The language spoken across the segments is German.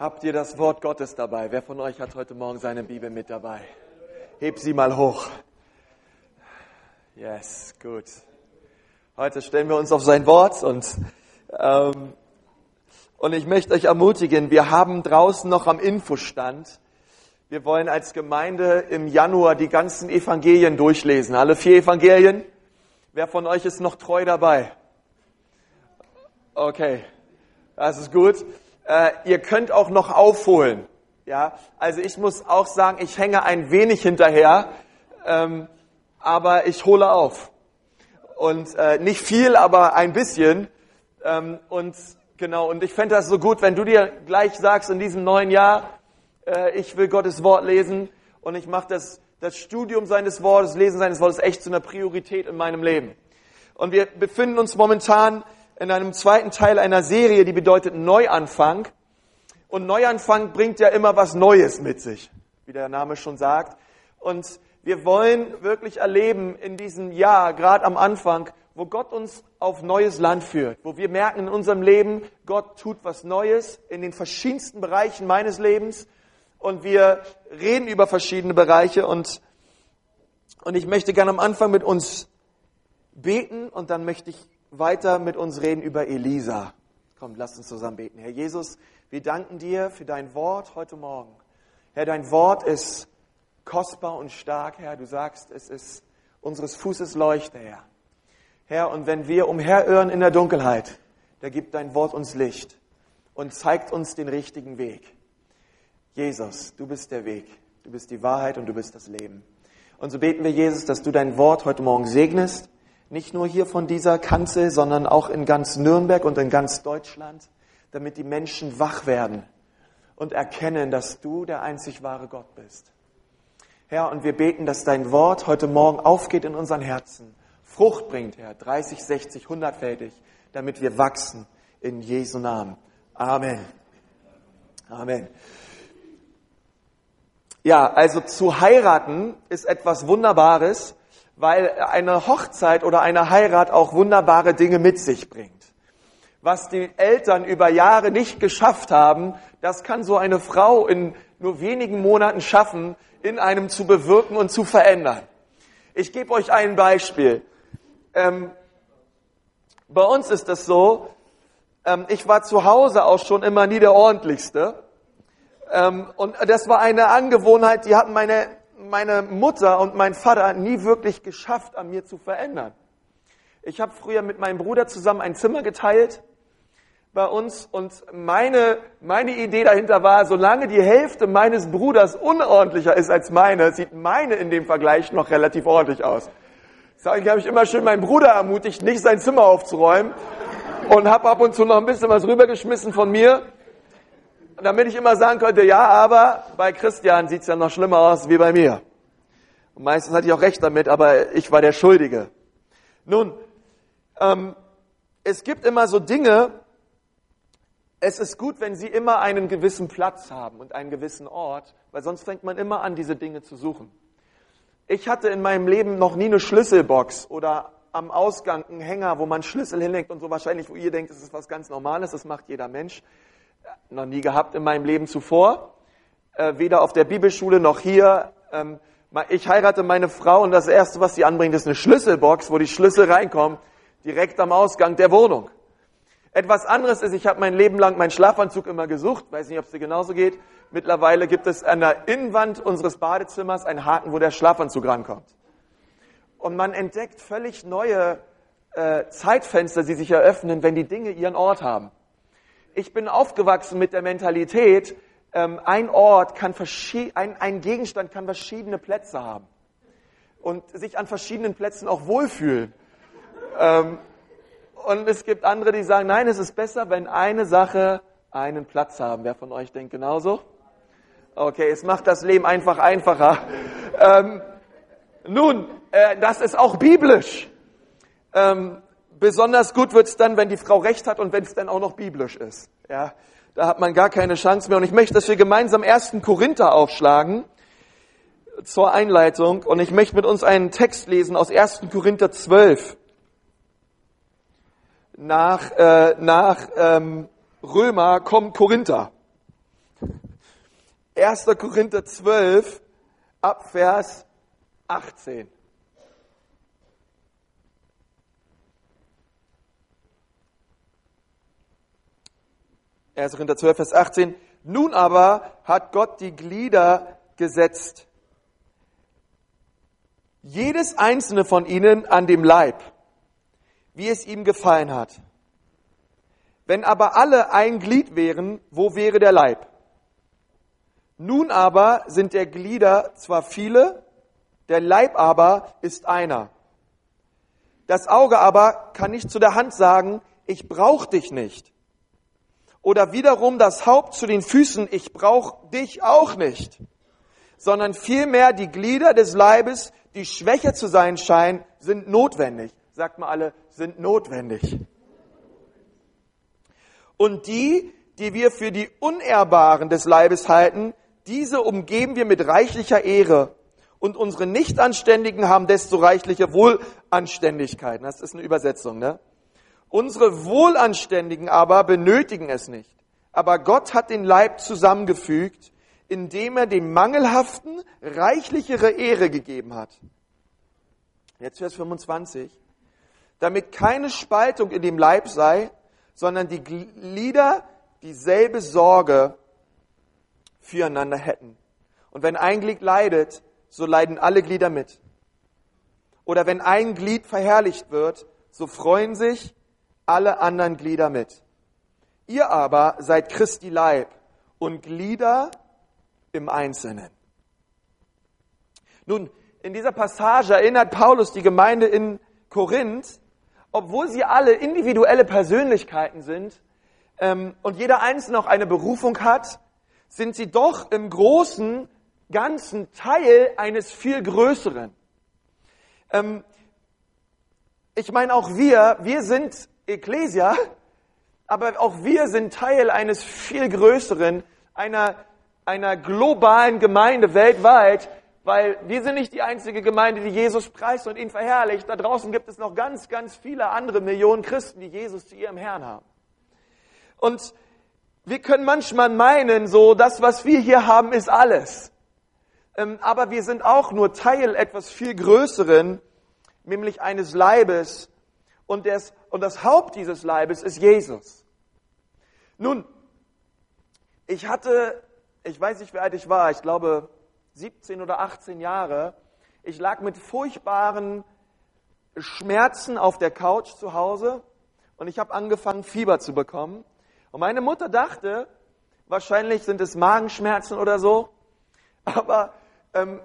Habt ihr das Wort Gottes dabei? Wer von euch hat heute Morgen seine Bibel mit dabei? Heb sie mal hoch. Yes, gut. Heute stellen wir uns auf sein Wort und, ähm, und ich möchte euch ermutigen, wir haben draußen noch am Infostand, wir wollen als Gemeinde im Januar die ganzen Evangelien durchlesen. Alle vier Evangelien. Wer von euch ist noch treu dabei? Okay, das ist gut. Äh, ihr könnt auch noch aufholen. Ja, also ich muss auch sagen, ich hänge ein wenig hinterher, ähm, aber ich hole auf. Und äh, nicht viel, aber ein bisschen. Ähm, und genau, und ich fände das so gut, wenn du dir gleich sagst in diesem neuen Jahr, äh, ich will Gottes Wort lesen und ich mache das, das Studium seines Wortes, Lesen seines Wortes echt zu einer Priorität in meinem Leben. Und wir befinden uns momentan in einem zweiten Teil einer Serie, die bedeutet Neuanfang. Und Neuanfang bringt ja immer was Neues mit sich, wie der Name schon sagt. Und wir wollen wirklich erleben in diesem Jahr, gerade am Anfang, wo Gott uns auf neues Land führt, wo wir merken in unserem Leben, Gott tut was Neues in den verschiedensten Bereichen meines Lebens und wir reden über verschiedene Bereiche und, und ich möchte gerne am Anfang mit uns beten und dann möchte ich weiter mit uns reden über Elisa. Kommt, lasst uns zusammen beten. Herr Jesus, wir danken dir für dein Wort heute Morgen. Herr, dein Wort ist kostbar und stark, Herr. Du sagst, es ist unseres Fußes Leuchte, Herr. Herr, und wenn wir umherirren in der Dunkelheit, da gibt dein Wort uns Licht und zeigt uns den richtigen Weg. Jesus, du bist der Weg, du bist die Wahrheit und du bist das Leben. Und so beten wir, Jesus, dass du dein Wort heute Morgen segnest nicht nur hier von dieser Kanzel, sondern auch in ganz Nürnberg und in ganz Deutschland, damit die Menschen wach werden und erkennen, dass du der einzig wahre Gott bist. Herr, und wir beten, dass dein Wort heute Morgen aufgeht in unseren Herzen, Frucht bringt, Herr, 30, 60, 100-fältig, damit wir wachsen in Jesu Namen. Amen. Amen. Ja, also zu heiraten ist etwas Wunderbares weil eine Hochzeit oder eine Heirat auch wunderbare Dinge mit sich bringt. Was die Eltern über Jahre nicht geschafft haben, das kann so eine Frau in nur wenigen Monaten schaffen, in einem zu bewirken und zu verändern. Ich gebe euch ein Beispiel. Ähm, bei uns ist es so, ähm, ich war zu Hause auch schon immer nie der ordentlichste. Ähm, und das war eine Angewohnheit, die hatten meine meine Mutter und mein Vater nie wirklich geschafft, an mir zu verändern. Ich habe früher mit meinem Bruder zusammen ein Zimmer geteilt bei uns und meine, meine Idee dahinter war, solange die Hälfte meines Bruders unordentlicher ist als meine, sieht meine in dem Vergleich noch relativ ordentlich aus. Deswegen habe ich immer schön meinen Bruder ermutigt, nicht sein Zimmer aufzuräumen und habe ab und zu noch ein bisschen was rübergeschmissen von mir damit ich immer sagen könnte, ja, aber bei Christian sieht es ja noch schlimmer aus wie bei mir. Und meistens hatte ich auch recht damit, aber ich war der Schuldige. Nun, ähm, es gibt immer so Dinge, es ist gut, wenn sie immer einen gewissen Platz haben und einen gewissen Ort, weil sonst fängt man immer an, diese Dinge zu suchen. Ich hatte in meinem Leben noch nie eine Schlüsselbox oder am Ausgang einen Hänger, wo man Schlüssel hinlegt und so wahrscheinlich, wo ihr denkt, das ist was ganz Normales, das macht jeder Mensch noch nie gehabt in meinem Leben zuvor, äh, weder auf der Bibelschule noch hier. Ähm, ich heirate meine Frau und das Erste, was sie anbringt, ist eine Schlüsselbox, wo die Schlüssel reinkommen, direkt am Ausgang der Wohnung. Etwas anderes ist, ich habe mein Leben lang meinen Schlafanzug immer gesucht, weiß nicht, ob es dir genauso geht. Mittlerweile gibt es an der Innenwand unseres Badezimmers einen Haken, wo der Schlafanzug rankommt. Und man entdeckt völlig neue äh, Zeitfenster, die sich eröffnen, wenn die Dinge ihren Ort haben ich bin aufgewachsen mit der Mentalität, ähm, ein Ort kann ein, ein Gegenstand kann verschiedene Plätze haben und sich an verschiedenen Plätzen auch wohlfühlen. Ähm, und es gibt andere, die sagen, nein, es ist besser, wenn eine Sache einen Platz haben. Wer von euch denkt genauso? Okay, es macht das Leben einfach einfacher. Ähm, nun, äh, das ist auch biblisch. Ähm, Besonders gut wird's dann, wenn die Frau recht hat und wenn es dann auch noch biblisch ist. Ja, da hat man gar keine Chance mehr. Und ich möchte, dass wir gemeinsam 1. Korinther aufschlagen zur Einleitung. Und ich möchte mit uns einen Text lesen aus 1. Korinther 12. Nach, äh, nach ähm, Römer kommt Korinther. 1. Korinther 12 ab Vers 18. 1. Korinther 12, Vers 18. Nun aber hat Gott die Glieder gesetzt. Jedes einzelne von ihnen an dem Leib, wie es ihm gefallen hat. Wenn aber alle ein Glied wären, wo wäre der Leib? Nun aber sind der Glieder zwar viele, der Leib aber ist einer. Das Auge aber kann nicht zu der Hand sagen, ich brauch dich nicht. Oder wiederum das Haupt zu den Füßen, ich brauche dich auch nicht, sondern vielmehr die Glieder des Leibes, die schwächer zu sein scheinen, sind notwendig. Sagt mal alle, sind notwendig. Und die, die wir für die Unehrbaren des Leibes halten, diese umgeben wir mit reichlicher Ehre. Und unsere Nichtanständigen haben desto reichliche Wohlanständigkeiten. Das ist eine Übersetzung, ne? Unsere Wohlanständigen aber benötigen es nicht. Aber Gott hat den Leib zusammengefügt, indem er dem Mangelhaften reichlichere Ehre gegeben hat. Jetzt Vers 25. Damit keine Spaltung in dem Leib sei, sondern die Glieder dieselbe Sorge füreinander hätten. Und wenn ein Glied leidet, so leiden alle Glieder mit. Oder wenn ein Glied verherrlicht wird, so freuen sich alle anderen Glieder mit. Ihr aber seid Christi Leib und Glieder im Einzelnen. Nun, in dieser Passage erinnert Paulus die Gemeinde in Korinth, obwohl sie alle individuelle Persönlichkeiten sind ähm, und jeder Einzelne auch eine Berufung hat, sind sie doch im großen Ganzen Teil eines viel Größeren. Ähm, ich meine, auch wir, wir sind Ecclesia, aber auch wir sind Teil eines viel größeren, einer, einer globalen Gemeinde weltweit, weil wir sind nicht die einzige Gemeinde, die Jesus preist und ihn verherrlicht. Da draußen gibt es noch ganz, ganz viele andere Millionen Christen, die Jesus zu ihrem Herrn haben. Und wir können manchmal meinen, so das, was wir hier haben, ist alles. Ähm, aber wir sind auch nur Teil etwas viel Größeren, nämlich eines Leibes, und, des, und das Haupt dieses Leibes ist Jesus. Nun, ich hatte, ich weiß nicht, wie alt ich war, ich glaube 17 oder 18 Jahre. Ich lag mit furchtbaren Schmerzen auf der Couch zu Hause und ich habe angefangen, Fieber zu bekommen. Und meine Mutter dachte, wahrscheinlich sind es Magenschmerzen oder so, aber ähm,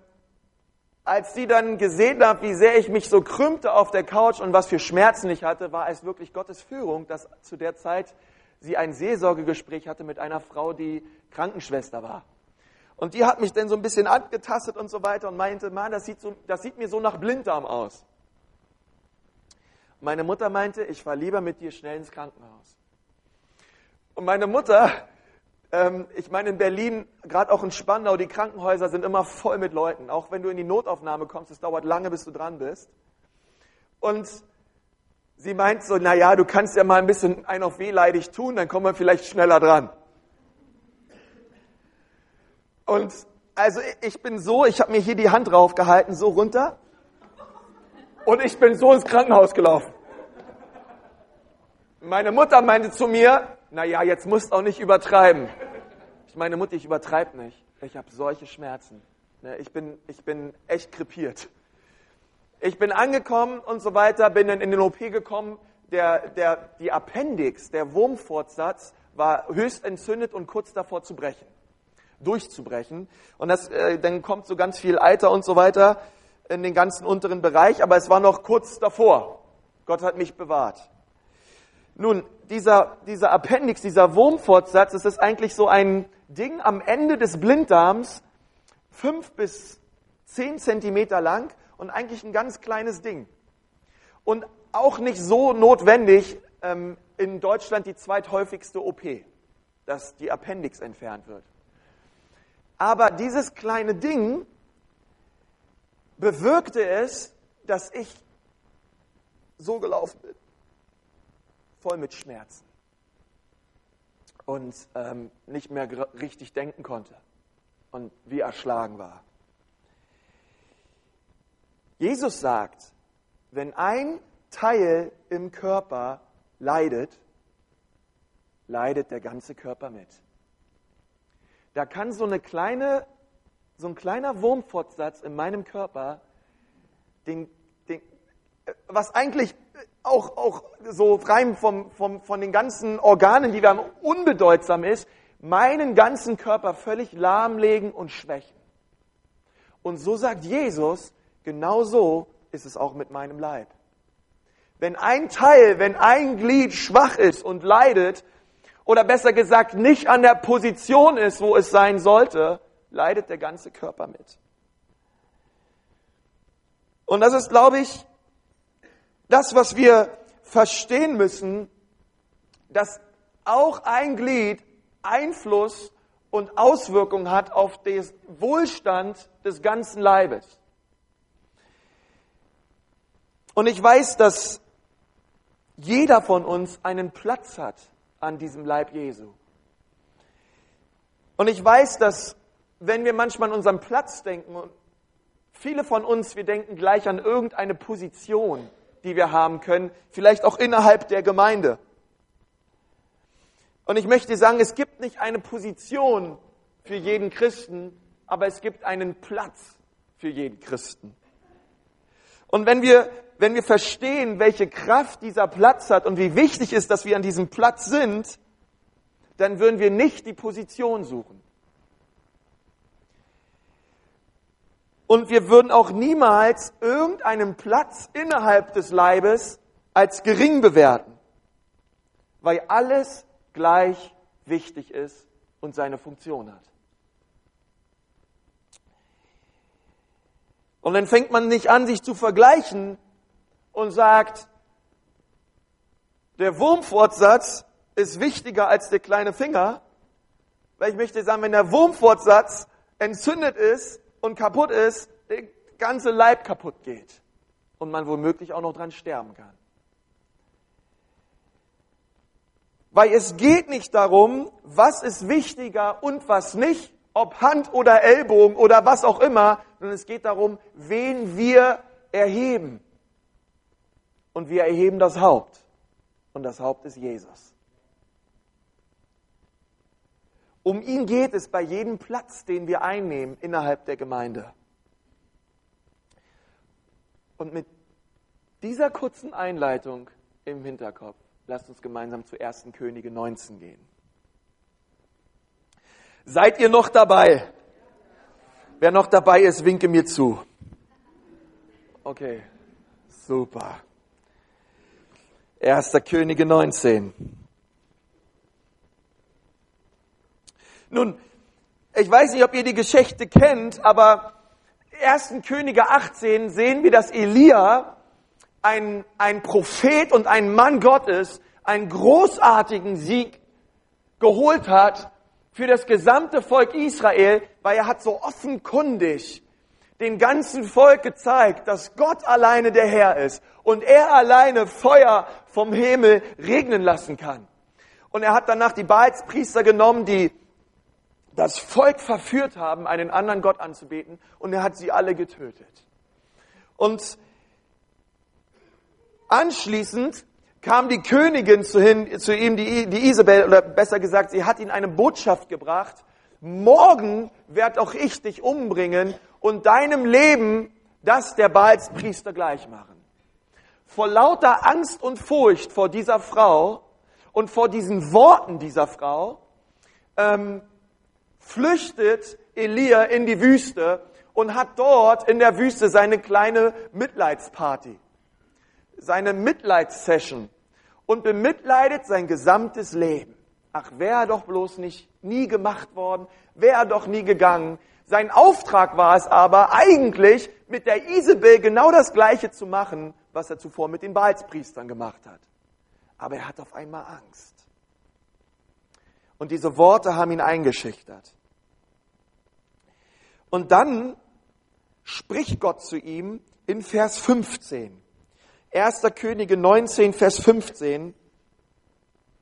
als sie dann gesehen hat, wie sehr ich mich so krümmte auf der Couch und was für Schmerzen ich hatte, war es wirklich Gottes Führung, dass zu der Zeit sie ein Seelsorgegespräch hatte mit einer Frau, die Krankenschwester war. Und die hat mich dann so ein bisschen angetastet und so weiter und meinte, Mann, das sieht, so, das sieht mir so nach Blinddarm aus. Meine Mutter meinte, ich fahre lieber mit dir schnell ins Krankenhaus. Und meine Mutter ähm, ich meine, in Berlin, gerade auch in Spandau, die Krankenhäuser sind immer voll mit Leuten. Auch wenn du in die Notaufnahme kommst, es dauert lange, bis du dran bist. Und sie meint so, na ja, du kannst ja mal ein bisschen ein auf wehleidig tun, dann kommen wir vielleicht schneller dran. Und also ich bin so, ich habe mir hier die Hand draufgehalten, so runter. Und ich bin so ins Krankenhaus gelaufen. Meine Mutter meinte zu mir, naja, jetzt musst du auch nicht übertreiben. Ich meine Mutter, ich übertreibe nicht. Ich habe solche Schmerzen. Ne, ich bin, ich bin echt krepiert. Ich bin angekommen und so weiter, bin dann in den OP gekommen. Der, der, die Appendix, der Wurmfortsatz, war höchst entzündet und kurz davor zu brechen, durchzubrechen. Und das, äh, dann kommt so ganz viel Eiter und so weiter in den ganzen unteren Bereich, aber es war noch kurz davor. Gott hat mich bewahrt. Nun, dieser, dieser Appendix, dieser Wurmfortsatz, das ist eigentlich so ein Ding am Ende des Blinddarms, fünf bis zehn Zentimeter lang und eigentlich ein ganz kleines Ding. Und auch nicht so notwendig ähm, in Deutschland die zweithäufigste OP, dass die Appendix entfernt wird. Aber dieses kleine Ding bewirkte es, dass ich so gelaufen bin voll mit Schmerzen und ähm, nicht mehr richtig denken konnte. und wie erschlagen war. Jesus sagt, wenn ein Teil im Körper leidet, leidet der ganze Körper mit. Da kann so eine kleine, so ein kleiner Wurmfortsatz in meinem Körper, den, den, was eigentlich auch, auch so rein vom, vom, von den ganzen Organen, die wir haben, unbedeutsam ist, meinen ganzen Körper völlig lahmlegen und schwächen. Und so sagt Jesus, genau so ist es auch mit meinem Leib. Wenn ein Teil, wenn ein Glied schwach ist und leidet, oder besser gesagt nicht an der Position ist, wo es sein sollte, leidet der ganze Körper mit. Und das ist, glaube ich, das, was wir verstehen müssen, dass auch ein Glied Einfluss und Auswirkungen hat auf den Wohlstand des ganzen Leibes. Und ich weiß, dass jeder von uns einen Platz hat an diesem Leib Jesu. Und ich weiß, dass wenn wir manchmal an unseren Platz denken, und viele von uns, wir denken gleich an irgendeine Position, die wir haben können, vielleicht auch innerhalb der Gemeinde. Und ich möchte sagen, es gibt nicht eine Position für jeden Christen, aber es gibt einen Platz für jeden Christen. Und wenn wir, wenn wir verstehen, welche Kraft dieser Platz hat und wie wichtig ist, dass wir an diesem Platz sind, dann würden wir nicht die Position suchen. Und wir würden auch niemals irgendeinen Platz innerhalb des Leibes als gering bewerten, weil alles gleich wichtig ist und seine Funktion hat. Und dann fängt man nicht an, sich zu vergleichen und sagt, der Wurmfortsatz ist wichtiger als der kleine Finger, weil ich möchte sagen, wenn der Wurmfortsatz entzündet ist, und kaputt ist, der ganze Leib kaputt geht und man womöglich auch noch dran sterben kann. Weil es geht nicht darum, was ist wichtiger und was nicht, ob Hand oder Ellbogen oder was auch immer, sondern es geht darum, wen wir erheben. Und wir erheben das Haupt. Und das Haupt ist Jesus. Um ihn geht es bei jedem Platz, den wir einnehmen innerhalb der Gemeinde. Und mit dieser kurzen Einleitung im Hinterkopf, lasst uns gemeinsam zu 1. Könige 19 gehen. Seid ihr noch dabei? Wer noch dabei ist, winke mir zu. Okay, super. 1. Könige 19. Nun, ich weiß nicht, ob ihr die Geschichte kennt, aber 1. Könige 18 sehen wir, dass Elia, ein, ein Prophet und ein Mann Gottes, einen großartigen Sieg geholt hat für das gesamte Volk Israel, weil er hat so offenkundig dem ganzen Volk gezeigt, dass Gott alleine der Herr ist und er alleine Feuer vom Himmel regnen lassen kann. Und er hat danach die Baalspriester genommen, die das Volk verführt haben, einen anderen Gott anzubeten, und er hat sie alle getötet. Und anschließend kam die Königin zu, hin, zu ihm, die, die Isabel, oder besser gesagt, sie hat ihm eine Botschaft gebracht, morgen werd auch ich dich umbringen und deinem Leben das der Baalspriester gleich machen. Vor lauter Angst und Furcht vor dieser Frau und vor diesen Worten dieser Frau ähm, flüchtet Elia in die Wüste und hat dort in der Wüste seine kleine Mitleidsparty, seine Mitleidssession und bemitleidet sein gesamtes Leben. Ach, wäre doch bloß nicht nie gemacht worden, wäre doch nie gegangen. Sein Auftrag war es aber eigentlich, mit der Isabel genau das Gleiche zu machen, was er zuvor mit den Baalspriestern gemacht hat. Aber er hat auf einmal Angst. Und diese Worte haben ihn eingeschüchtert. Und dann spricht Gott zu ihm in Vers 15. 1. Könige 19, Vers 15.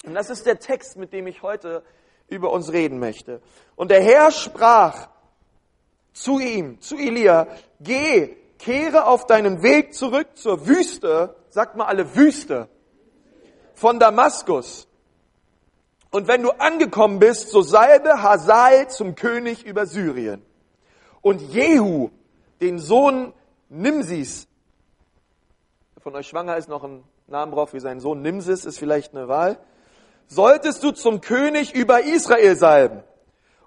Und das ist der Text, mit dem ich heute über uns reden möchte. Und der Herr sprach zu ihm, zu Elia, geh, kehre auf deinen Weg zurück zur Wüste, sagt mal alle Wüste, von Damaskus. Und wenn du angekommen bist, so salbe Hazael zum König über Syrien. Und Jehu, den Sohn Nimsis, von euch schwanger ist noch ein Namen drauf wie sein Sohn Nimsis, ist vielleicht eine Wahl, solltest du zum König über Israel salben.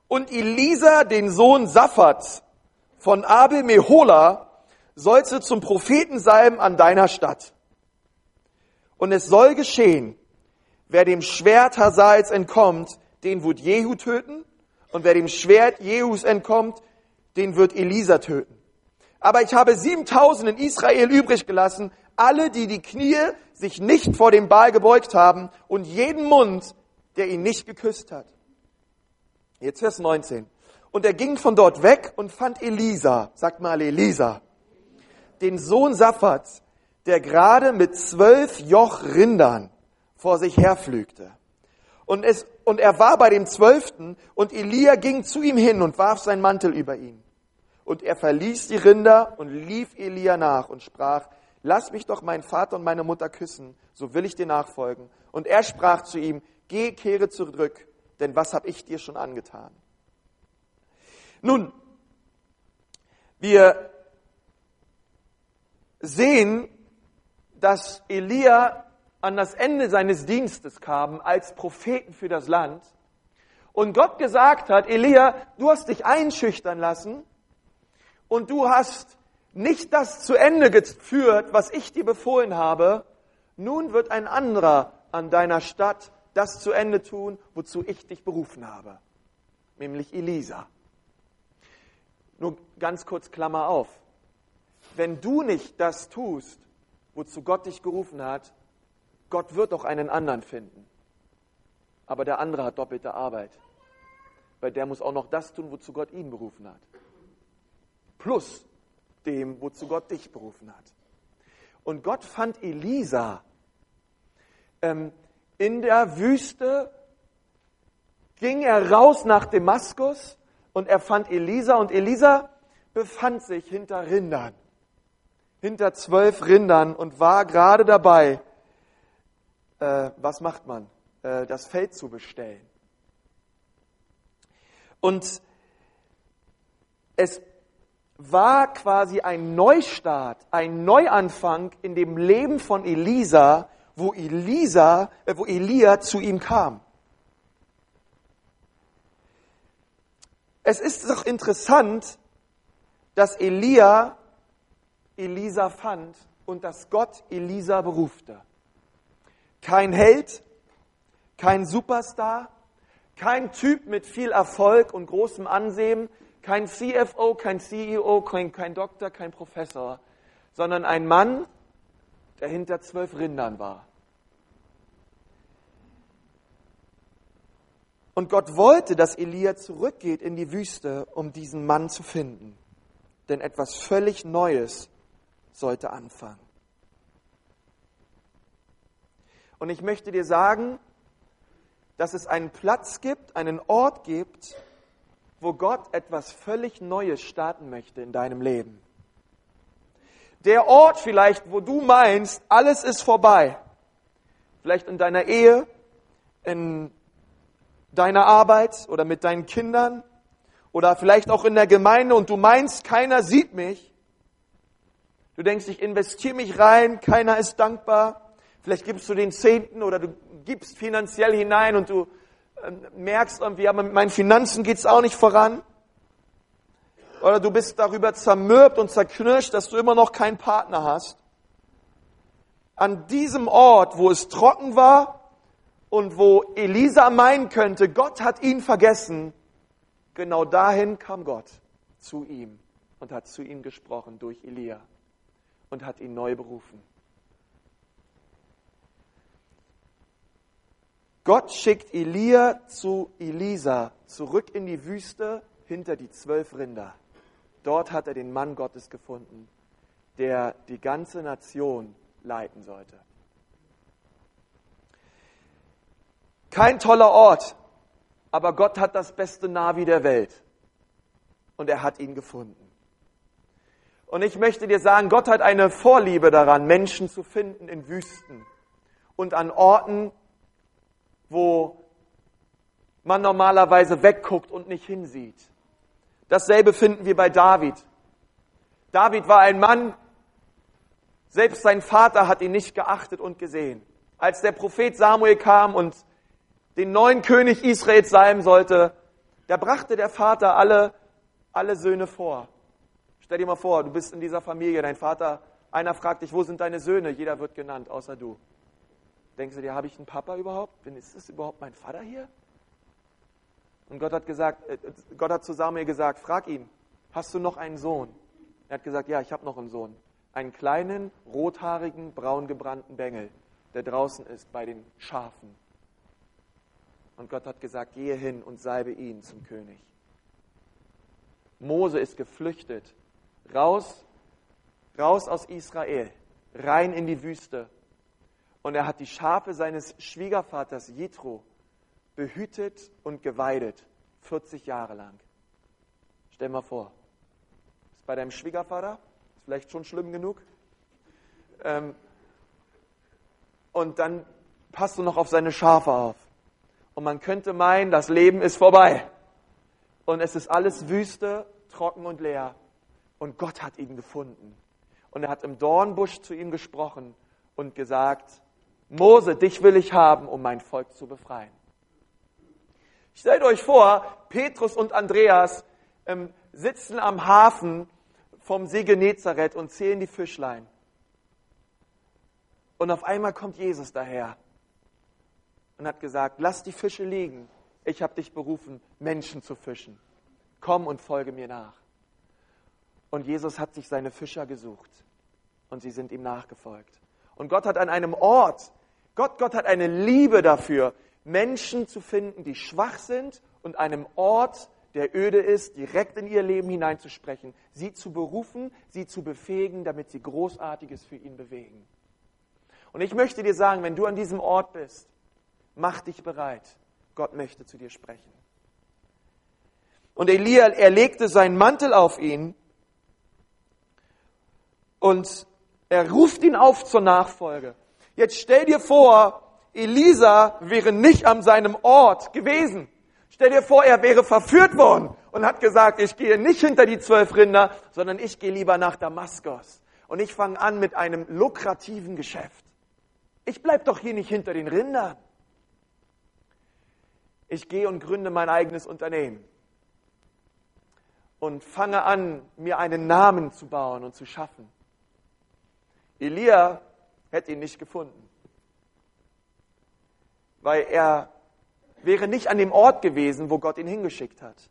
Und Elisa, den Sohn Saphats von Abel Mehola, sollst du zum Propheten salben an deiner Stadt. Und es soll geschehen, wer dem Schwert Hazaels entkommt, den wird Jehu töten. Und wer dem Schwert Jehus entkommt, den wird Elisa töten. Aber ich habe 7000 in Israel übrig gelassen, alle, die die Knie sich nicht vor dem Baal gebeugt haben und jeden Mund, der ihn nicht geküsst hat. Jetzt Vers 19. Und er ging von dort weg und fand Elisa, sagt mal Elisa, den Sohn Saphats, der gerade mit zwölf Joch Rindern vor sich herflügte. Und, es, und er war bei dem Zwölften und Elia ging zu ihm hin und warf seinen Mantel über ihn. Und er verließ die Rinder und lief Elia nach und sprach, lass mich doch meinen Vater und meine Mutter küssen, so will ich dir nachfolgen. Und er sprach zu ihm, geh, kehre zurück, denn was habe ich dir schon angetan? Nun, wir sehen, dass Elia an das Ende seines Dienstes kam als Propheten für das Land und Gott gesagt hat, Elia, du hast dich einschüchtern lassen und du hast nicht das zu Ende geführt, was ich dir befohlen habe, nun wird ein anderer an deiner Stadt das zu Ende tun, wozu ich dich berufen habe, nämlich Elisa. Nur ganz kurz Klammer auf. Wenn du nicht das tust, wozu Gott dich gerufen hat, Gott wird doch einen anderen finden. Aber der andere hat doppelte Arbeit. Weil der muss auch noch das tun, wozu Gott ihn berufen hat. Plus dem, wozu Gott dich berufen hat. Und Gott fand Elisa ähm, in der Wüste, ging er raus nach Damaskus und er fand Elisa und Elisa befand sich hinter Rindern, hinter zwölf Rindern und war gerade dabei, äh, was macht man? Äh, das Feld zu bestellen. Und es war quasi ein Neustart, ein Neuanfang in dem Leben von Elisa, wo Elisa, äh, wo Elia zu ihm kam. Es ist doch interessant, dass Elia Elisa fand und dass Gott Elisa berufte. Kein Held, kein Superstar, kein Typ mit viel Erfolg und großem Ansehen, kein CFO, kein CEO, kein, kein Doktor, kein Professor, sondern ein Mann, der hinter zwölf Rindern war. Und Gott wollte, dass Elia zurückgeht in die Wüste, um diesen Mann zu finden. Denn etwas völlig Neues sollte anfangen. Und ich möchte dir sagen, dass es einen Platz gibt, einen Ort gibt, wo Gott etwas völlig Neues starten möchte in deinem Leben. Der Ort vielleicht, wo du meinst, alles ist vorbei. Vielleicht in deiner Ehe, in deiner Arbeit oder mit deinen Kindern oder vielleicht auch in der Gemeinde und du meinst, keiner sieht mich. Du denkst, ich investiere mich rein, keiner ist dankbar. Vielleicht gibst du den Zehnten oder du gibst finanziell hinein und du ähm, merkst irgendwie, aber mit meinen Finanzen geht's auch nicht voran. Oder du bist darüber zermürbt und zerknirscht, dass du immer noch keinen Partner hast. An diesem Ort, wo es trocken war, und wo Elisa meinen könnte, Gott hat ihn vergessen, genau dahin kam Gott zu ihm und hat zu ihm gesprochen durch Elia und hat ihn neu berufen. Gott schickt Elia zu Elisa zurück in die Wüste hinter die zwölf Rinder. Dort hat er den Mann Gottes gefunden, der die ganze Nation leiten sollte. Kein toller Ort, aber Gott hat das beste Navi der Welt. und er hat ihn gefunden. Und ich möchte dir sagen, Gott hat eine Vorliebe daran, Menschen zu finden in Wüsten und an Orten, wo man normalerweise wegguckt und nicht hinsieht. Dasselbe finden wir bei David. David war ein Mann, selbst sein Vater hat ihn nicht geachtet und gesehen. Als der Prophet Samuel kam und den neuen König Israels sein sollte, da brachte der Vater alle, alle Söhne vor. Stell dir mal vor, du bist in dieser Familie, dein Vater, einer fragt dich, wo sind deine Söhne? Jeder wird genannt, außer du. Denkst du dir, habe ich einen Papa überhaupt? Ist das überhaupt mein Vater hier? Und Gott hat gesagt, äh, Gott hat zu Samuel gesagt, frag ihn, hast du noch einen Sohn? Er hat gesagt, ja, ich habe noch einen Sohn. Einen kleinen, rothaarigen, braungebrannten Bengel, der draußen ist bei den Schafen. Und Gott hat gesagt, gehe hin und salbe ihn zum König. Mose ist geflüchtet, raus, raus aus Israel, rein in die Wüste. Und er hat die Schafe seines Schwiegervaters Jethro behütet und geweidet, 40 Jahre lang. Stell mal vor, ist bei deinem Schwiegervater, ist vielleicht schon schlimm genug. Ähm, und dann passt du noch auf seine Schafe auf. Und man könnte meinen, das Leben ist vorbei. Und es ist alles Wüste, trocken und leer. Und Gott hat ihn gefunden. Und er hat im Dornbusch zu ihm gesprochen und gesagt, Mose, dich will ich haben, um mein Volk zu befreien. Stellt euch vor, Petrus und Andreas ähm, sitzen am Hafen vom See Genezareth und zählen die Fischlein. Und auf einmal kommt Jesus daher und hat gesagt, lass die Fische liegen. Ich habe dich berufen, Menschen zu fischen. Komm und folge mir nach. Und Jesus hat sich seine Fischer gesucht und sie sind ihm nachgefolgt. Und Gott hat an einem Ort, Gott, Gott hat eine Liebe dafür, Menschen zu finden, die schwach sind und einem Ort, der öde ist, direkt in ihr Leben hineinzusprechen, sie zu berufen, sie zu befähigen, damit sie Großartiges für ihn bewegen. Und ich möchte dir sagen, wenn du an diesem Ort bist, mach dich bereit. Gott möchte zu dir sprechen. Und Elia, er legte seinen Mantel auf ihn und er ruft ihn auf zur Nachfolge. Jetzt stell dir vor, Elisa wäre nicht an seinem Ort gewesen. Stell dir vor, er wäre verführt worden und hat gesagt, ich gehe nicht hinter die zwölf Rinder, sondern ich gehe lieber nach Damaskus. Und ich fange an mit einem lukrativen Geschäft. Ich bleib doch hier nicht hinter den Rindern. Ich gehe und gründe mein eigenes Unternehmen und fange an, mir einen Namen zu bauen und zu schaffen. Elia hätte ihn nicht gefunden weil er wäre nicht an dem Ort gewesen, wo Gott ihn hingeschickt hat.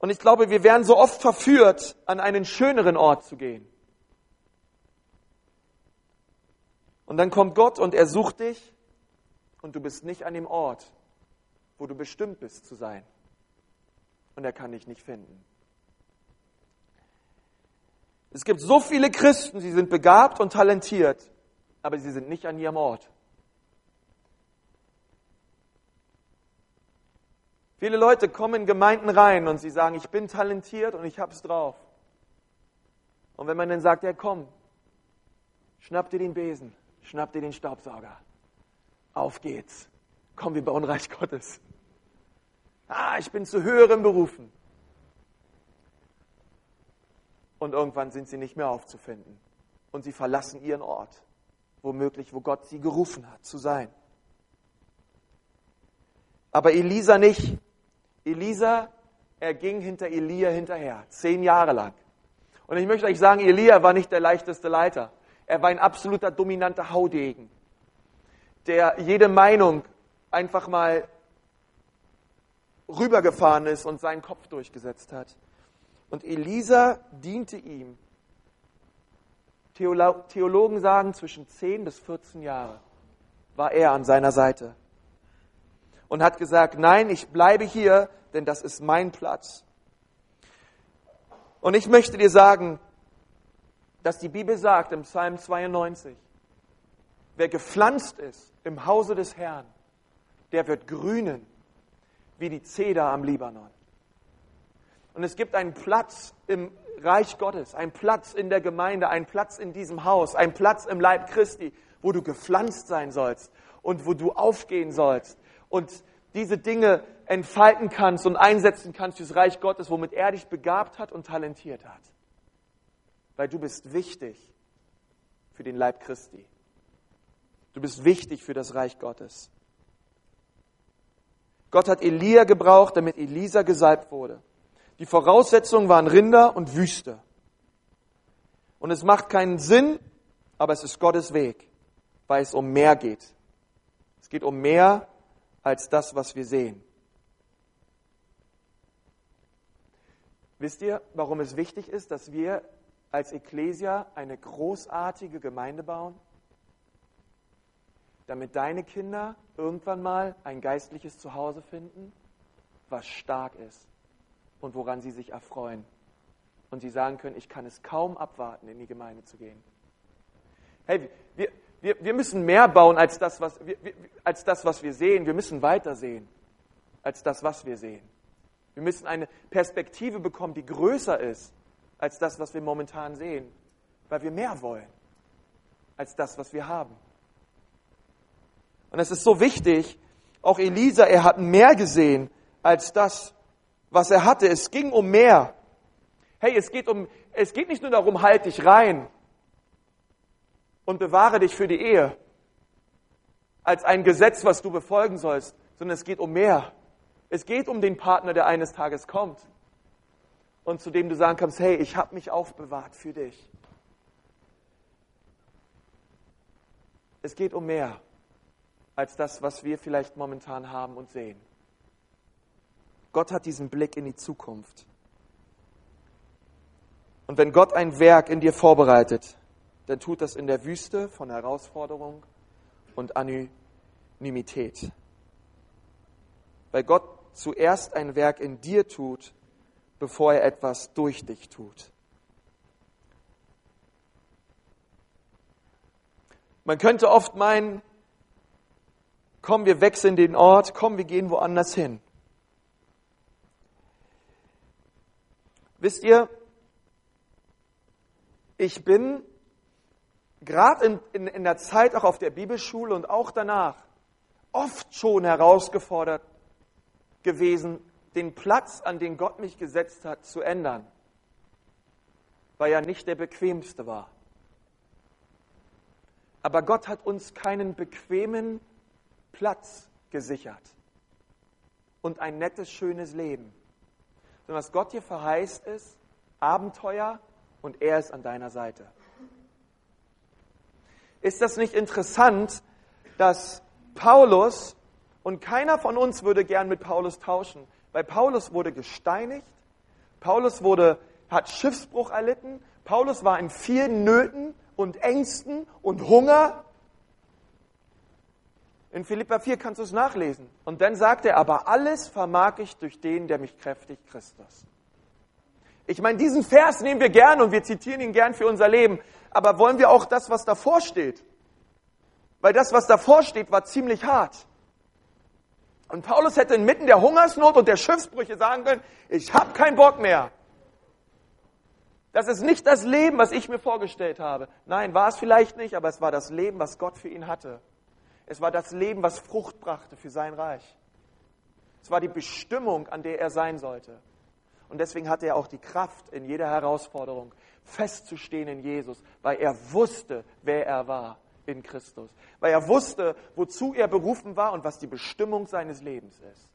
Und ich glaube, wir werden so oft verführt, an einen schöneren Ort zu gehen. Und dann kommt Gott und er sucht dich und du bist nicht an dem Ort, wo du bestimmt bist zu sein. Und er kann dich nicht finden. Es gibt so viele Christen, sie sind begabt und talentiert, aber sie sind nicht an ihrem Ort. Viele Leute kommen in Gemeinden rein und sie sagen, ich bin talentiert und ich hab's drauf. Und wenn man dann sagt, ja komm, schnapp dir den Besen, schnapp dir den Staubsauger, auf geht's, komm, wir bauen Reich Gottes. Ah, ich bin zu höheren Berufen. Und irgendwann sind sie nicht mehr aufzufinden und sie verlassen ihren Ort womöglich, wo Gott sie gerufen hat zu sein. Aber Elisa nicht. Elisa, er ging hinter Elia hinterher, zehn Jahre lang. Und ich möchte euch sagen, Elia war nicht der leichteste Leiter. Er war ein absoluter dominanter Haudegen, der jede Meinung einfach mal rübergefahren ist und seinen Kopf durchgesetzt hat. Und Elisa diente ihm Theologen sagen, zwischen 10 bis 14 Jahre war er an seiner Seite und hat gesagt, nein, ich bleibe hier, denn das ist mein Platz. Und ich möchte dir sagen, dass die Bibel sagt im Psalm 92, wer gepflanzt ist im Hause des Herrn, der wird grünen wie die Zeder am Libanon. Und es gibt einen Platz im Reich Gottes, einen Platz in der Gemeinde, einen Platz in diesem Haus, einen Platz im Leib Christi, wo du gepflanzt sein sollst und wo du aufgehen sollst und diese Dinge entfalten kannst und einsetzen kannst fürs Reich Gottes, womit er dich begabt hat und talentiert hat. Weil du bist wichtig für den Leib Christi. Du bist wichtig für das Reich Gottes. Gott hat Elia gebraucht, damit Elisa gesalbt wurde. Die Voraussetzungen waren Rinder und Wüste. Und es macht keinen Sinn, aber es ist Gottes Weg, weil es um mehr geht. Es geht um mehr als das, was wir sehen. Wisst ihr, warum es wichtig ist, dass wir als Ecclesia eine großartige Gemeinde bauen? Damit deine Kinder irgendwann mal ein geistliches Zuhause finden, was stark ist und woran sie sich erfreuen. Und sie sagen können, ich kann es kaum abwarten, in die Gemeinde zu gehen. Hey, wir, wir, wir müssen mehr bauen als das, was, wir, als das, was wir sehen. Wir müssen weiter sehen als das, was wir sehen. Wir müssen eine Perspektive bekommen, die größer ist als das, was wir momentan sehen, weil wir mehr wollen als das, was wir haben. Und es ist so wichtig, auch Elisa, er hat mehr gesehen als das, was er hatte. Es ging um mehr. Hey, es geht um, es geht nicht nur darum, halt dich rein, und bewahre dich für die Ehe als ein Gesetz, was du befolgen sollst, sondern es geht um mehr. Es geht um den Partner, der eines Tages kommt und zu dem du sagen kannst, hey, ich habe mich aufbewahrt für dich. Es geht um mehr als das, was wir vielleicht momentan haben und sehen. Gott hat diesen Blick in die Zukunft. Und wenn Gott ein Werk in dir vorbereitet, dann tut das in der Wüste von Herausforderung und Anonymität. Weil Gott zuerst ein Werk in dir tut, bevor er etwas durch dich tut. Man könnte oft meinen, komm, wir wechseln den Ort, komm, wir gehen woanders hin. Wisst ihr, ich bin gerade in, in, in der Zeit auch auf der Bibelschule und auch danach oft schon herausgefordert gewesen, den Platz, an den Gott mich gesetzt hat, zu ändern, weil er nicht der bequemste war. Aber Gott hat uns keinen bequemen Platz gesichert und ein nettes, schönes Leben, sondern was Gott dir verheißt ist, Abenteuer und er ist an deiner Seite. Ist das nicht interessant, dass Paulus, und keiner von uns würde gern mit Paulus tauschen, weil Paulus wurde gesteinigt, Paulus wurde, hat Schiffsbruch erlitten, Paulus war in vielen Nöten und Ängsten und Hunger. In Philippa 4 kannst du es nachlesen. Und dann sagt er, aber alles vermag ich durch den, der mich kräftigt, Christus. Ich meine, diesen Vers nehmen wir gern und wir zitieren ihn gern für unser Leben aber wollen wir auch das, was davor steht? Weil das, was davor steht, war ziemlich hart. Und Paulus hätte inmitten der Hungersnot und der Schiffsbrüche sagen können, ich habe keinen Bock mehr. Das ist nicht das Leben, was ich mir vorgestellt habe. Nein, war es vielleicht nicht, aber es war das Leben, was Gott für ihn hatte. Es war das Leben, was Frucht brachte für sein Reich. Es war die Bestimmung, an der er sein sollte. Und deswegen hatte er auch die Kraft in jeder Herausforderung, festzustehen in Jesus, weil er wusste, wer er war in Christus, weil er wusste, wozu er berufen war und was die Bestimmung seines Lebens ist.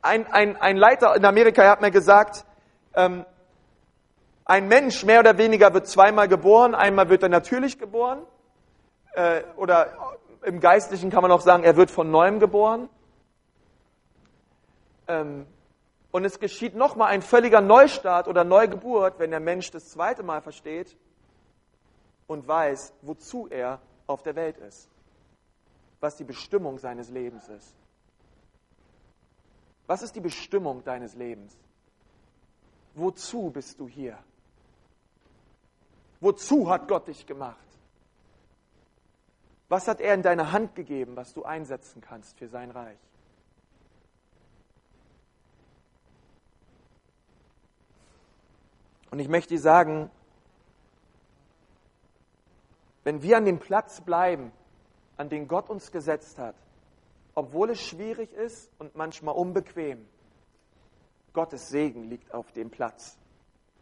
Ein, ein, ein Leiter in Amerika hat mir gesagt, ähm, ein Mensch mehr oder weniger wird zweimal geboren, einmal wird er natürlich geboren äh, oder im Geistlichen kann man auch sagen, er wird von neuem geboren. Ähm, und es geschieht nochmal ein völliger Neustart oder Neugeburt, wenn der Mensch das zweite Mal versteht und weiß, wozu er auf der Welt ist, was die Bestimmung seines Lebens ist. Was ist die Bestimmung deines Lebens? Wozu bist du hier? Wozu hat Gott dich gemacht? Was hat er in deine Hand gegeben, was du einsetzen kannst für sein Reich? Und ich möchte dir sagen, wenn wir an dem Platz bleiben, an den Gott uns gesetzt hat, obwohl es schwierig ist und manchmal unbequem, Gottes Segen liegt auf dem Platz.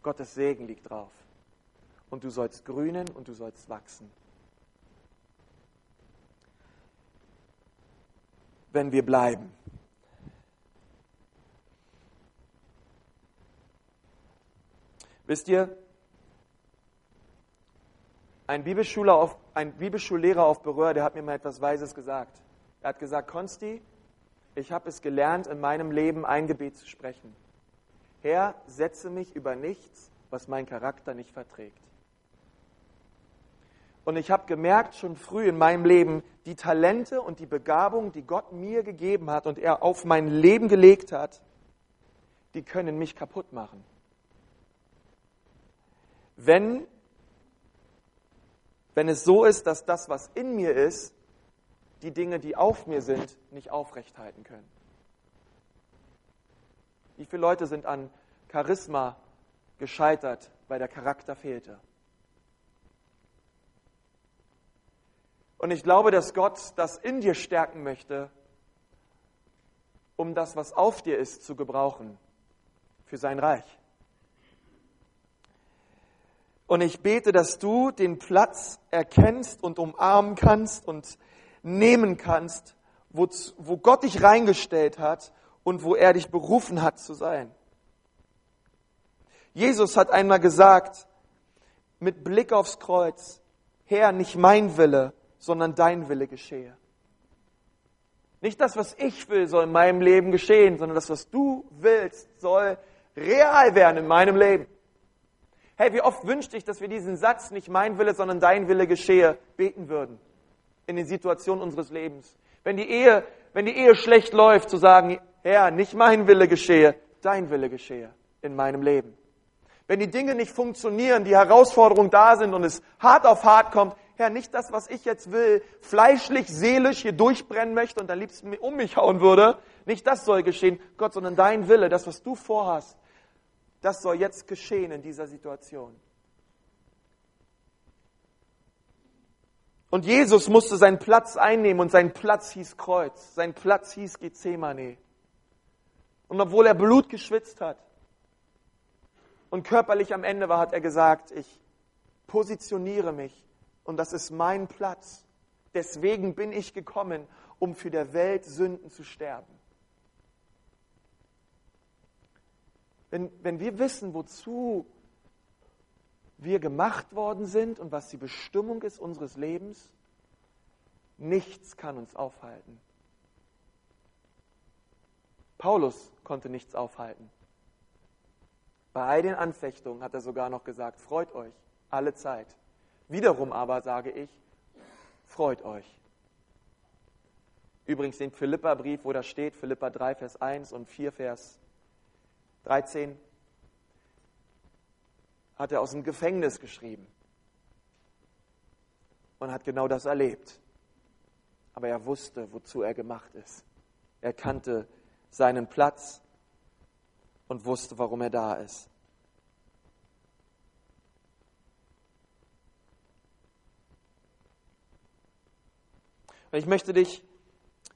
Gottes Segen liegt drauf. Und du sollst grünen und du sollst wachsen. Wenn wir bleiben. Wisst ihr, ein, Bibelschüler auf, ein Bibelschullehrer auf Berühr, der hat mir mal etwas Weises gesagt. Er hat gesagt, Konsti, ich habe es gelernt, in meinem Leben ein Gebet zu sprechen. Herr, setze mich über nichts, was mein Charakter nicht verträgt. Und ich habe gemerkt schon früh in meinem Leben, die Talente und die Begabung, die Gott mir gegeben hat und er auf mein Leben gelegt hat, die können mich kaputt machen. Wenn, wenn es so ist, dass das, was in mir ist, die Dinge, die auf mir sind, nicht aufrechthalten können. Wie viele Leute sind an Charisma gescheitert, weil der Charakter fehlte? Und ich glaube, dass Gott das in dir stärken möchte, um das, was auf dir ist, zu gebrauchen für sein Reich. Und ich bete, dass du den Platz erkennst und umarmen kannst und nehmen kannst, wo, wo Gott dich reingestellt hat und wo er dich berufen hat zu sein. Jesus hat einmal gesagt, mit Blick aufs Kreuz, Herr, nicht mein Wille, sondern dein Wille geschehe. Nicht das, was ich will, soll in meinem Leben geschehen, sondern das, was du willst, soll real werden in meinem Leben. Hey, wie oft wünschte ich, dass wir diesen Satz, nicht mein Wille, sondern dein Wille geschehe, beten würden in den Situationen unseres Lebens. Wenn die Ehe, wenn die Ehe schlecht läuft, zu sagen, Herr, nicht mein Wille geschehe, dein Wille geschehe in meinem Leben. Wenn die Dinge nicht funktionieren, die Herausforderungen da sind und es hart auf hart kommt, Herr, nicht das, was ich jetzt will, fleischlich, seelisch hier durchbrennen möchte und am liebsten um mich hauen würde, nicht das soll geschehen, Gott, sondern dein Wille, das, was du vorhast, das soll jetzt geschehen in dieser Situation. Und Jesus musste seinen Platz einnehmen und sein Platz hieß Kreuz, sein Platz hieß Gethsemane. Und obwohl er Blut geschwitzt hat und körperlich am Ende war, hat er gesagt, ich positioniere mich und das ist mein Platz. Deswegen bin ich gekommen, um für der Welt Sünden zu sterben. Wenn, wenn wir wissen, wozu wir gemacht worden sind und was die Bestimmung ist unseres Lebens, nichts kann uns aufhalten. Paulus konnte nichts aufhalten. Bei all den Anfechtungen hat er sogar noch gesagt, freut euch alle Zeit. Wiederum aber sage ich, freut euch. Übrigens den Philippa-Brief, wo da steht, Philippa 3, Vers 1 und 4, Vers 13, hat er aus dem Gefängnis geschrieben und hat genau das erlebt. Aber er wusste, wozu er gemacht ist. Er kannte seinen Platz und wusste, warum er da ist. Ich möchte dich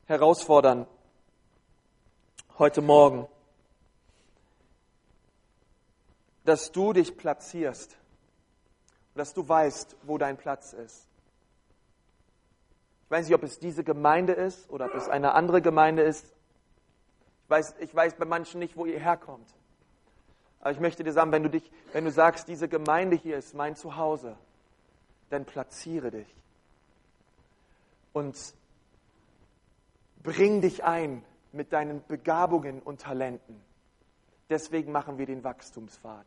herausfordern, heute Morgen dass du dich platzierst, dass du weißt, wo dein Platz ist. Ich weiß nicht, ob es diese Gemeinde ist oder ob es eine andere Gemeinde ist. Ich weiß, ich weiß bei manchen nicht, wo ihr herkommt. Aber ich möchte dir sagen, wenn du, dich, wenn du sagst, diese Gemeinde hier ist mein Zuhause, dann platziere dich und bring dich ein mit deinen Begabungen und Talenten. Deswegen machen wir den Wachstumspfad,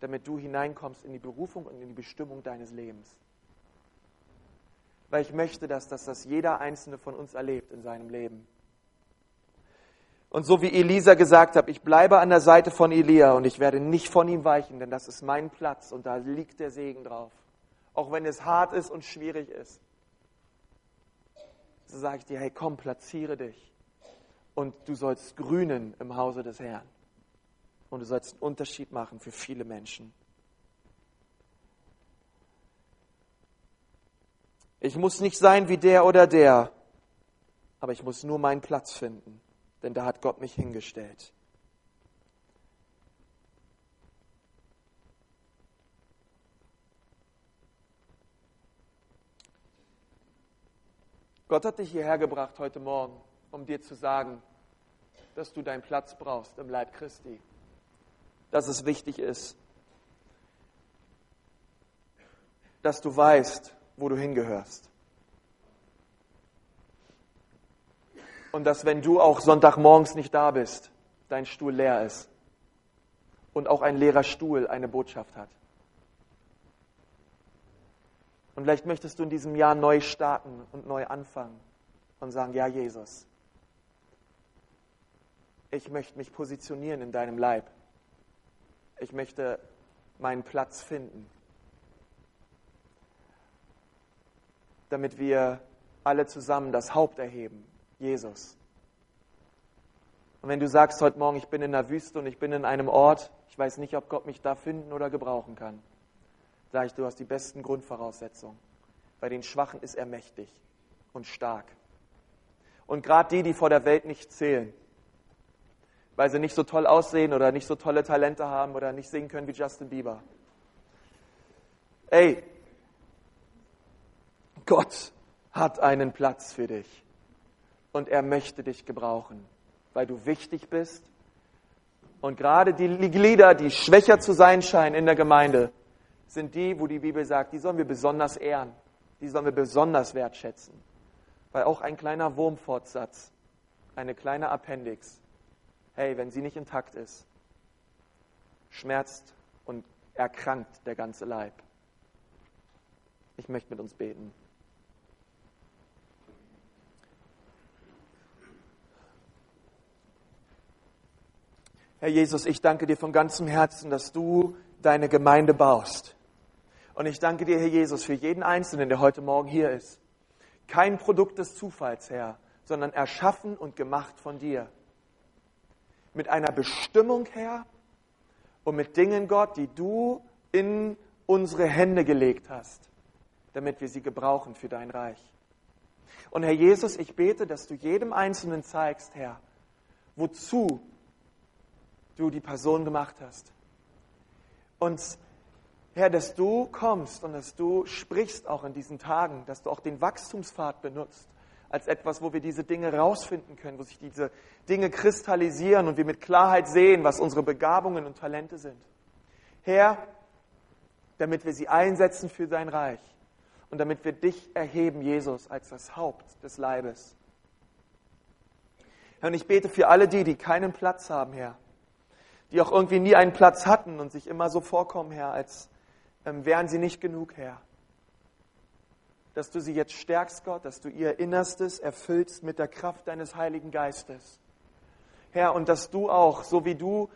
damit du hineinkommst in die Berufung und in die Bestimmung deines Lebens. Weil ich möchte, dass, dass das jeder einzelne von uns erlebt in seinem Leben. Und so wie Elisa gesagt hat, ich bleibe an der Seite von Elia und ich werde nicht von ihm weichen, denn das ist mein Platz und da liegt der Segen drauf. Auch wenn es hart ist und schwierig ist. So sage ich dir, hey komm, platziere dich und du sollst grünen im Hause des Herrn. Und du sollst einen Unterschied machen für viele Menschen. Ich muss nicht sein wie der oder der, aber ich muss nur meinen Platz finden, denn da hat Gott mich hingestellt. Gott hat dich hierher gebracht heute Morgen, um dir zu sagen, dass du deinen Platz brauchst im Leib Christi, dass es wichtig ist, dass du weißt, wo du hingehörst. Und dass wenn du auch Sonntagmorgens nicht da bist, dein Stuhl leer ist und auch ein leerer Stuhl eine Botschaft hat. Und vielleicht möchtest du in diesem Jahr neu starten und neu anfangen und sagen, ja Jesus, ich möchte mich positionieren in deinem Leib. Ich möchte meinen Platz finden, damit wir alle zusammen das Haupt erheben, Jesus. Und wenn du sagst heute Morgen, ich bin in der Wüste und ich bin in einem Ort, ich weiß nicht, ob Gott mich da finden oder gebrauchen kann, sage ich, du hast die besten Grundvoraussetzungen. Bei den Schwachen ist er mächtig und stark. Und gerade die, die vor der Welt nicht zählen, weil sie nicht so toll aussehen oder nicht so tolle Talente haben oder nicht singen können wie Justin Bieber. Ey, Gott hat einen Platz für dich und er möchte dich gebrauchen, weil du wichtig bist. Und gerade die Glieder, die schwächer zu sein scheinen in der Gemeinde, sind die, wo die Bibel sagt, die sollen wir besonders ehren, die sollen wir besonders wertschätzen. Weil auch ein kleiner Wurmfortsatz, eine kleine Appendix, hey, wenn sie nicht intakt ist, schmerzt und erkrankt der ganze Leib. Ich möchte mit uns beten. Herr Jesus, ich danke dir von ganzem Herzen, dass du deine Gemeinde baust. Und ich danke dir, Herr Jesus, für jeden Einzelnen, der heute Morgen hier ist. Kein Produkt des Zufalls, Herr, sondern erschaffen und gemacht von dir. Mit einer Bestimmung, Herr, und mit Dingen, Gott, die du in unsere Hände gelegt hast, damit wir sie gebrauchen für dein Reich. Und Herr Jesus, ich bete, dass du jedem Einzelnen zeigst, Herr, wozu du die Person gemacht hast. Und Herr, dass du kommst und dass du sprichst auch in diesen Tagen, dass du auch den Wachstumspfad benutzt als etwas, wo wir diese Dinge rausfinden können, wo sich diese Dinge kristallisieren und wir mit Klarheit sehen, was unsere Begabungen und Talente sind. Herr, damit wir sie einsetzen für dein Reich und damit wir dich erheben, Jesus, als das Haupt des Leibes. Herr, und ich bete für alle die, die keinen Platz haben, Herr, die auch irgendwie nie einen Platz hatten und sich immer so vorkommen, Herr, als wären sie nicht genug, Herr. Dass du sie jetzt stärkst, Gott, dass du ihr Innerstes erfüllst mit der Kraft deines Heiligen Geistes. Herr, und dass du auch, so wie du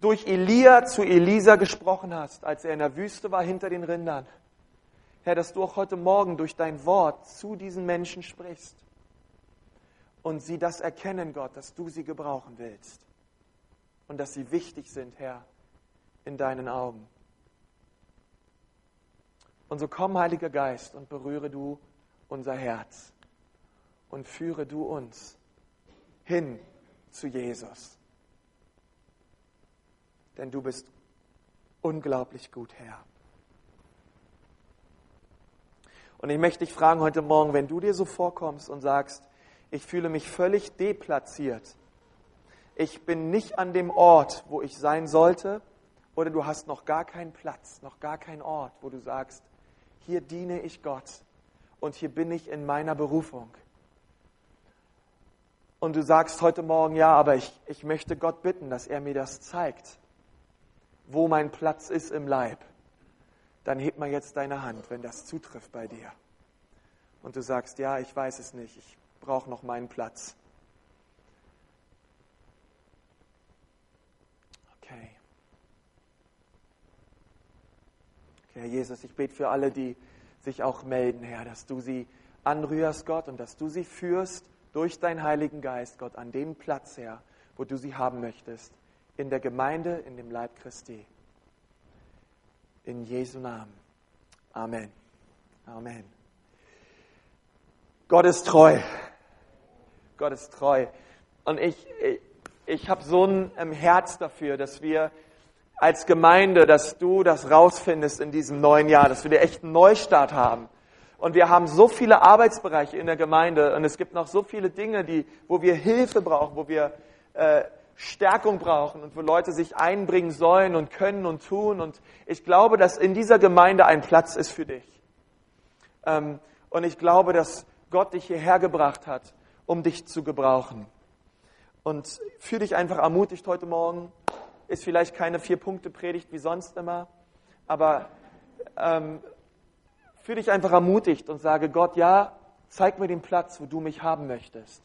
durch Elia zu Elisa gesprochen hast, als er in der Wüste war hinter den Rindern. Herr, dass du auch heute Morgen durch dein Wort zu diesen Menschen sprichst und sie das erkennen, Gott, dass du sie gebrauchen willst und dass sie wichtig sind, Herr, in deinen Augen. Und so komm, Heiliger Geist, und berühre du unser Herz und führe du uns hin zu Jesus. Denn du bist unglaublich gut, Herr. Und ich möchte dich fragen heute Morgen, wenn du dir so vorkommst und sagst, ich fühle mich völlig deplatziert, ich bin nicht an dem Ort, wo ich sein sollte, oder du hast noch gar keinen Platz, noch gar keinen Ort, wo du sagst, hier diene ich Gott und hier bin ich in meiner Berufung. Und du sagst heute Morgen, ja, aber ich, ich möchte Gott bitten, dass er mir das zeigt, wo mein Platz ist im Leib. Dann heb mal jetzt deine Hand, wenn das zutrifft bei dir. Und du sagst, ja, ich weiß es nicht, ich brauche noch meinen Platz. Herr Jesus, ich bete für alle, die sich auch melden, Herr, dass du sie anrührst, Gott, und dass du sie führst durch deinen Heiligen Geist, Gott, an den Platz, Herr, wo du sie haben möchtest, in der Gemeinde, in dem Leib Christi. In Jesu Namen. Amen. Amen. Gott ist treu. Gott ist treu. Und ich, ich, ich habe so ein ähm, Herz dafür, dass wir als Gemeinde, dass du das rausfindest in diesem neuen Jahr, dass wir den echten Neustart haben. Und wir haben so viele Arbeitsbereiche in der Gemeinde und es gibt noch so viele Dinge, die, wo wir Hilfe brauchen, wo wir äh, Stärkung brauchen und wo Leute sich einbringen sollen und können und tun. Und ich glaube, dass in dieser Gemeinde ein Platz ist für dich. Ähm, und ich glaube, dass Gott dich hierher gebracht hat, um dich zu gebrauchen. Und fühle dich einfach ermutigt heute Morgen. Ist vielleicht keine Vier-Punkte-Predigt wie sonst immer, aber ähm, fühle dich einfach ermutigt und sage Gott, ja, zeig mir den Platz, wo du mich haben möchtest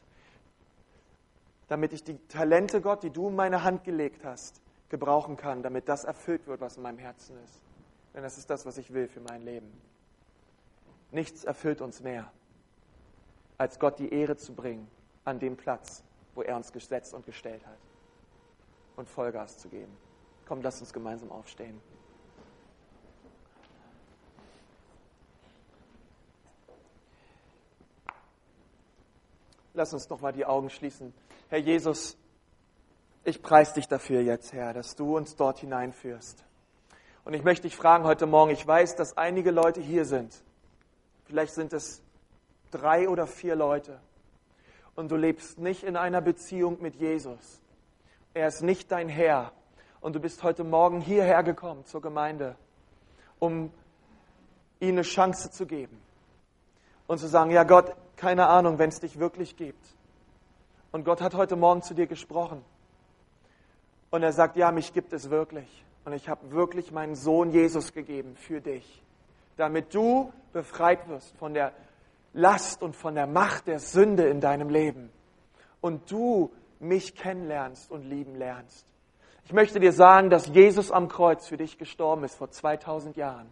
damit ich die Talente, Gott, die du in meine Hand gelegt hast, gebrauchen kann, damit das erfüllt wird, was in meinem Herzen ist. Denn das ist das, was ich will für mein Leben. Nichts erfüllt uns mehr, als Gott die Ehre zu bringen an dem Platz, wo er uns gesetzt und gestellt hat. Und Vollgas zu geben. Komm, lass uns gemeinsam aufstehen. Lass uns nochmal die Augen schließen. Herr Jesus, ich preise dich dafür jetzt, Herr, dass du uns dort hineinführst. Und ich möchte dich fragen heute Morgen, ich weiß, dass einige Leute hier sind. Vielleicht sind es drei oder vier Leute. Und du lebst nicht in einer Beziehung mit Jesus. Er ist nicht dein Herr. Und du bist heute Morgen hierher gekommen zur Gemeinde, um ihnen eine Chance zu geben. Und zu sagen, ja Gott, keine Ahnung, wenn es dich wirklich gibt. Und Gott hat heute Morgen zu dir gesprochen. Und er sagt, ja, mich gibt es wirklich. Und ich habe wirklich meinen Sohn Jesus gegeben für dich, damit du befreit wirst von der Last und von der Macht der Sünde in deinem Leben. Und du mich kennenlernst und lieben lernst. Ich möchte dir sagen, dass Jesus am Kreuz für dich gestorben ist vor 2000 Jahren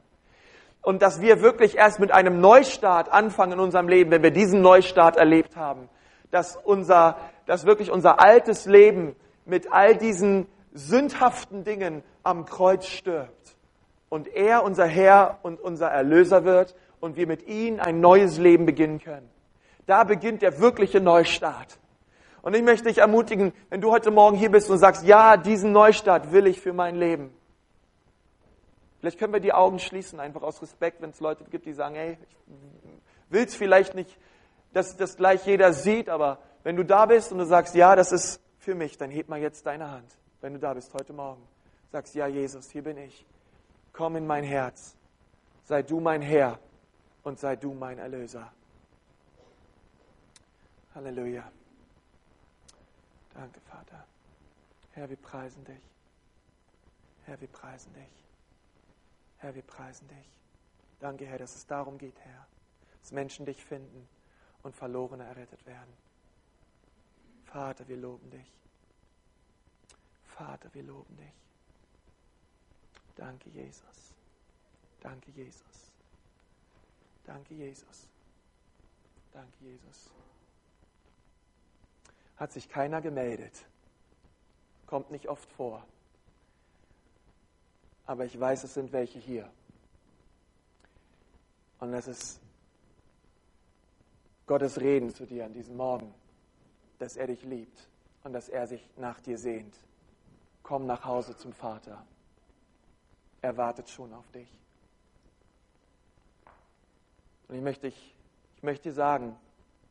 und dass wir wirklich erst mit einem Neustart anfangen in unserem Leben, wenn wir diesen Neustart erlebt haben. Dass unser, dass wirklich unser altes Leben mit all diesen sündhaften Dingen am Kreuz stirbt. Und er unser Herr und unser Erlöser wird und wir mit ihm ein neues Leben beginnen können. Da beginnt der wirkliche Neustart. Und ich möchte dich ermutigen, wenn du heute Morgen hier bist und sagst, ja, diesen Neustart will ich für mein Leben Vielleicht können wir die Augen schließen, einfach aus Respekt, wenn es Leute gibt, die sagen, hey, ich will es vielleicht nicht, dass das gleich jeder sieht, aber wenn du da bist und du sagst, ja, das ist für mich, dann heb mal jetzt deine Hand, wenn du da bist heute Morgen. Sagst, ja, Jesus, hier bin ich. Komm in mein Herz. Sei du mein Herr und sei du mein Erlöser. Halleluja. Danke, Vater. Herr, wir preisen dich. Herr, wir preisen dich. Herr, wir preisen dich. Danke, Herr, dass es darum geht, Herr, dass Menschen dich finden und Verlorene errettet werden. Vater, wir loben dich. Vater, wir loben dich. Danke, Jesus. Danke, Jesus. Danke, Jesus. Danke, Jesus. Hat sich keiner gemeldet. Kommt nicht oft vor aber ich weiß, es sind welche hier. Und es ist Gottes Reden zu dir an diesem Morgen, dass er dich liebt und dass er sich nach dir sehnt. Komm nach Hause zum Vater. Er wartet schon auf dich. Und ich möchte, ich, ich möchte dir sagen,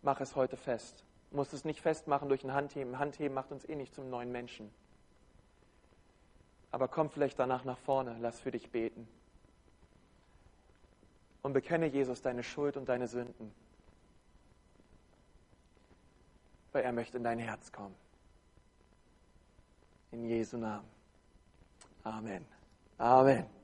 mach es heute fest. Musst es nicht festmachen durch ein Handheben. Handheben macht uns eh nicht zum neuen Menschen. Aber komm vielleicht danach nach vorne, lass für dich beten. Und bekenne Jesus deine Schuld und deine Sünden. Weil er möchte in dein Herz kommen. In Jesu Namen. Amen. Amen.